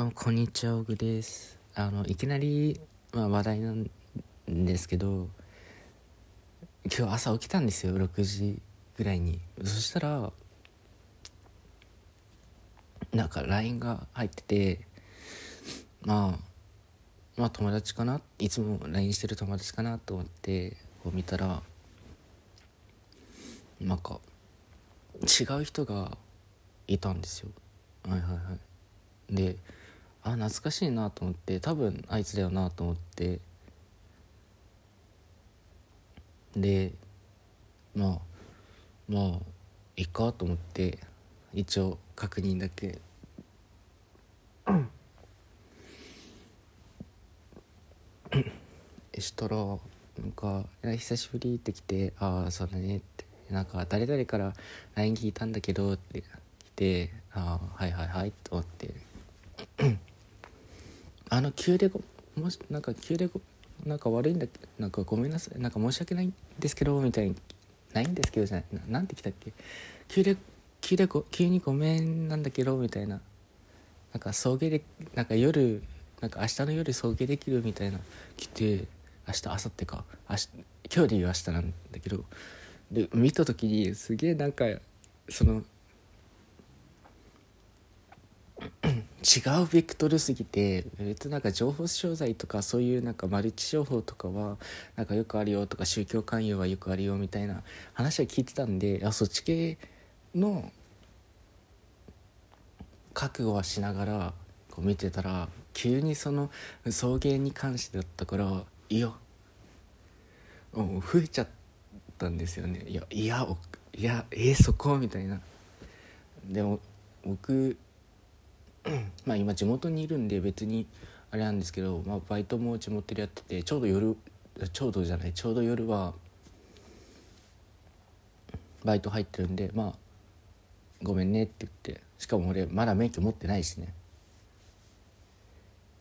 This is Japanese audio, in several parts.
どうもこんにちは、オグです。あの、いきなり、まあ、話題なんですけど、今日朝起きたんですよ、6時ぐらいに。そしたら、なんか LINE が入ってて、まあ、まあ友達かな？いつも LINE してる友達かなと思って、こう見たら、なんか、違う人がいたんですよ。はいはいはい。であ懐かしいなと思って多分あいつだよなと思って。でまあまあいいかと思って一応確認だけ。したらなんか「久しぶり」って来て「ああそうだね」って「なんか誰々から LINE 聞いたんだけど」って来て「ああはいはいはい」と思って。あの急でごもしなんか急でごなんか悪いんだなんかごめんなさいなんか申し訳ない。んですけどみたいにないんですけどじゃない。ななんて来たっけ急で急でご急にごめんなんだけどみたいななんか送迎でなんか夜なんか明日の夜送迎できるみたいな来て明日明後日か明日今日で言う明日なんだけどで見た時にすげえなんかその違うベクトルすぎて別なんか情報商材とかそういうなんかマルチ情報とかはなんかよくあるよとか宗教勧誘はよくあるよみたいな話は聞いてたんであそっち系の覚悟はしながらこう見てたら急にその送迎に関してだったからいやもう増えちゃったんですよね。いやいやいやえー、そこ？みたいな。でも僕まあ今地元にいるんで別にあれなんですけど、まあ、バイトも地元でやっててちょうど夜ちょうどじゃないちょうど夜はバイト入ってるんでまあごめんねって言ってしかも俺まだ免許持ってないしね。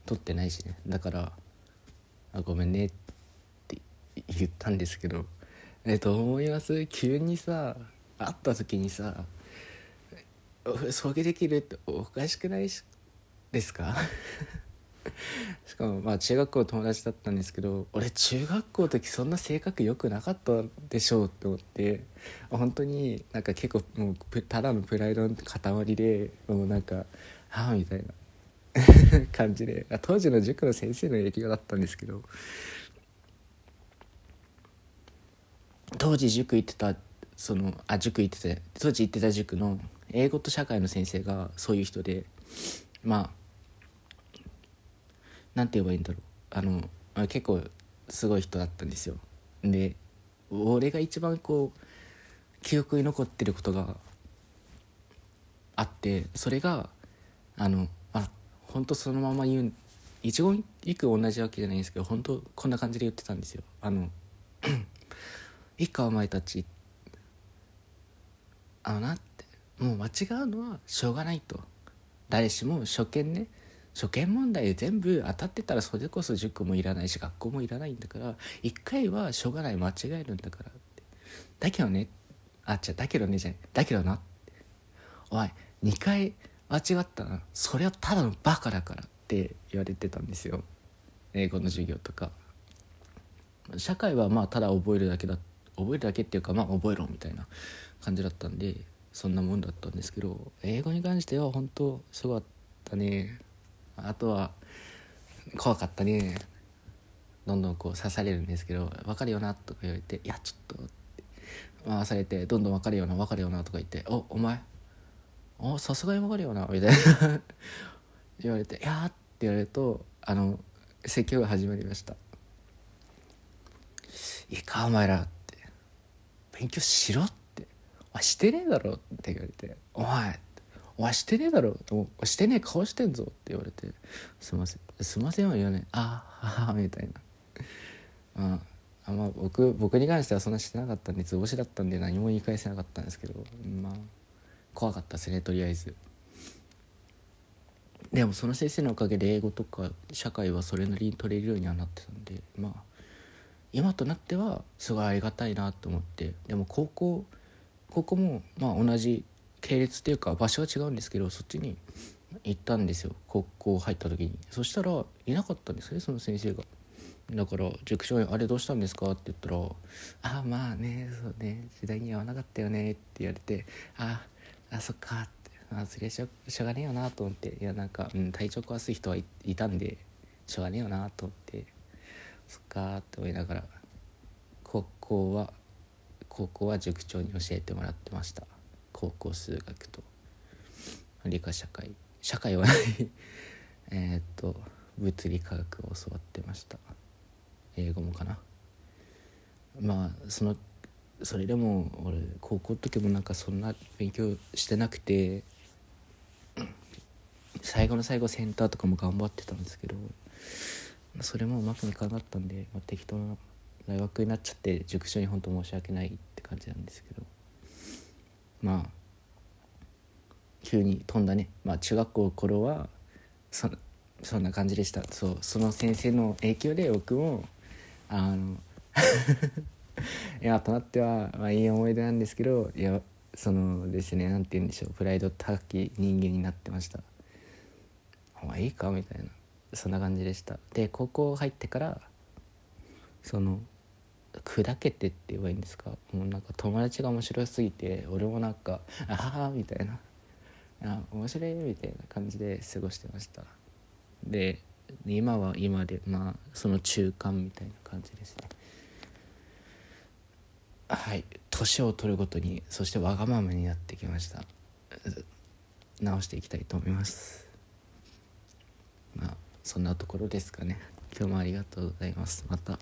取ってないしね。だからあごめんねって言ったんですけどえどう思います？急にさ会った時にさ送迎できるっておかしくないですか？しかもまあ中学校友達だったんですけど俺中学校の時そんな性格良くなかったでしょうって思って本当になんか結構もうただのプライドの塊でもうなんか「はあ」みたいな 感じで当時の塾の先生の影響だったんですけど当時塾行ってたそのあ塾行ってた当時行ってた塾の英語と社会の先生がそういう人でまあなんて言えばいいんだろう。あの結構すごい人だったんですよ。で俺が一番こう記憶に残ってることがあってそれがあのあ本当そのまま言う一言一句同じわけじゃないんですけど本当こんな感じで言ってたんですよ。あのいいかお前たちあなもう間違うのはしょうがないと。誰しも初見ね。初見問題で全部当たってたらそれこそ塾もいらないし学校もいらないんだから一回はしょうがない間違えるんだからって。だけどね。あ違うだけどねじゃない。だけどな。おい2回間違ったな。それはただのバカだからって言われてたんですよ。英語の授業とか。社会はまあただ覚えるだけだ覚えるだけっていうかまあ覚えろみたいな感じだったんで。そんなもんだったんですけど英語に関しては本当すごかったね。あとは怖かったね。どんどんこう刺されるんですけど「分かるよな」とか言われて「いやちょっと」って。回されて「どんどん分かるよな分かるよな」とか言って「おお前おさすがに分かるよな」みたいな。言われて「いや」って言われるとあの説教が始まりました「いいかお前ら」って「勉強しろ」って「あしてねえだろ」って言われて「お前」お前してねえだろおしてねえ顔してんぞって言われてすいませんすいませんは言わないああははみたいな。まああまあ僕僕に関してはそんなしてなかったんで図星だったんで何も言い返せなかったんですけどまあ怖かったですねとりあえず。でもその先生のおかげで英語とか社会はそれなりに取れるようにはなってたんでまあ今となってはすごいありがたいなと思ってでも高校高校もまあ同じ系列っていうか場所は違うんですけどそっちに行ったんですよ。高校入った時に。そしたらいなかったんですねその先生が。だから塾長に「あれどうしたんですか?」って言ったら「ああまあねそうね時代に合わなかったよね」って言われて「ああそっか」って「あそれしょしょうがねえよな」と思って。いやなんか、うん、体調壊す人はいいたんでしょうがねえよなと思って。そっかって思いながら高校は高校は塾長に教えてもらってました。高校数学と。理科社会。社会はない。えっと物理科学を教わってました。英語もかな。まあそのそれでも俺高校の時もなんかそんな勉強してなくて最後の最後センターとかも頑張ってたんですけどそれもうまくいかなかったんで、まあ、適当な大学になっちゃって塾長に本当申し訳ない感じなんですけど。まあ急に飛んだね。まあ中学校頃はそそんな感じでした。そうその先生の影響で僕もあの いやとなっては、まあ、いい思い出なんですけどいやそのですね何て言うんでしょう。プライド高き人間になってました。お前いいか？みたいな。そんな感じでした。で高校入ってからその砕けてって言えばいいんですか？もうなんか友達が面白すぎて俺もなんか「ああ」みたいな「あ面白い」みたいな感じで過ごしてました。で今は今でまあその中間みたいな感じですね。はい。年を取るごとにそしてわがままになってきました。直していきたいと思います。まあそんなところですかね。今日もありがとうございます。また。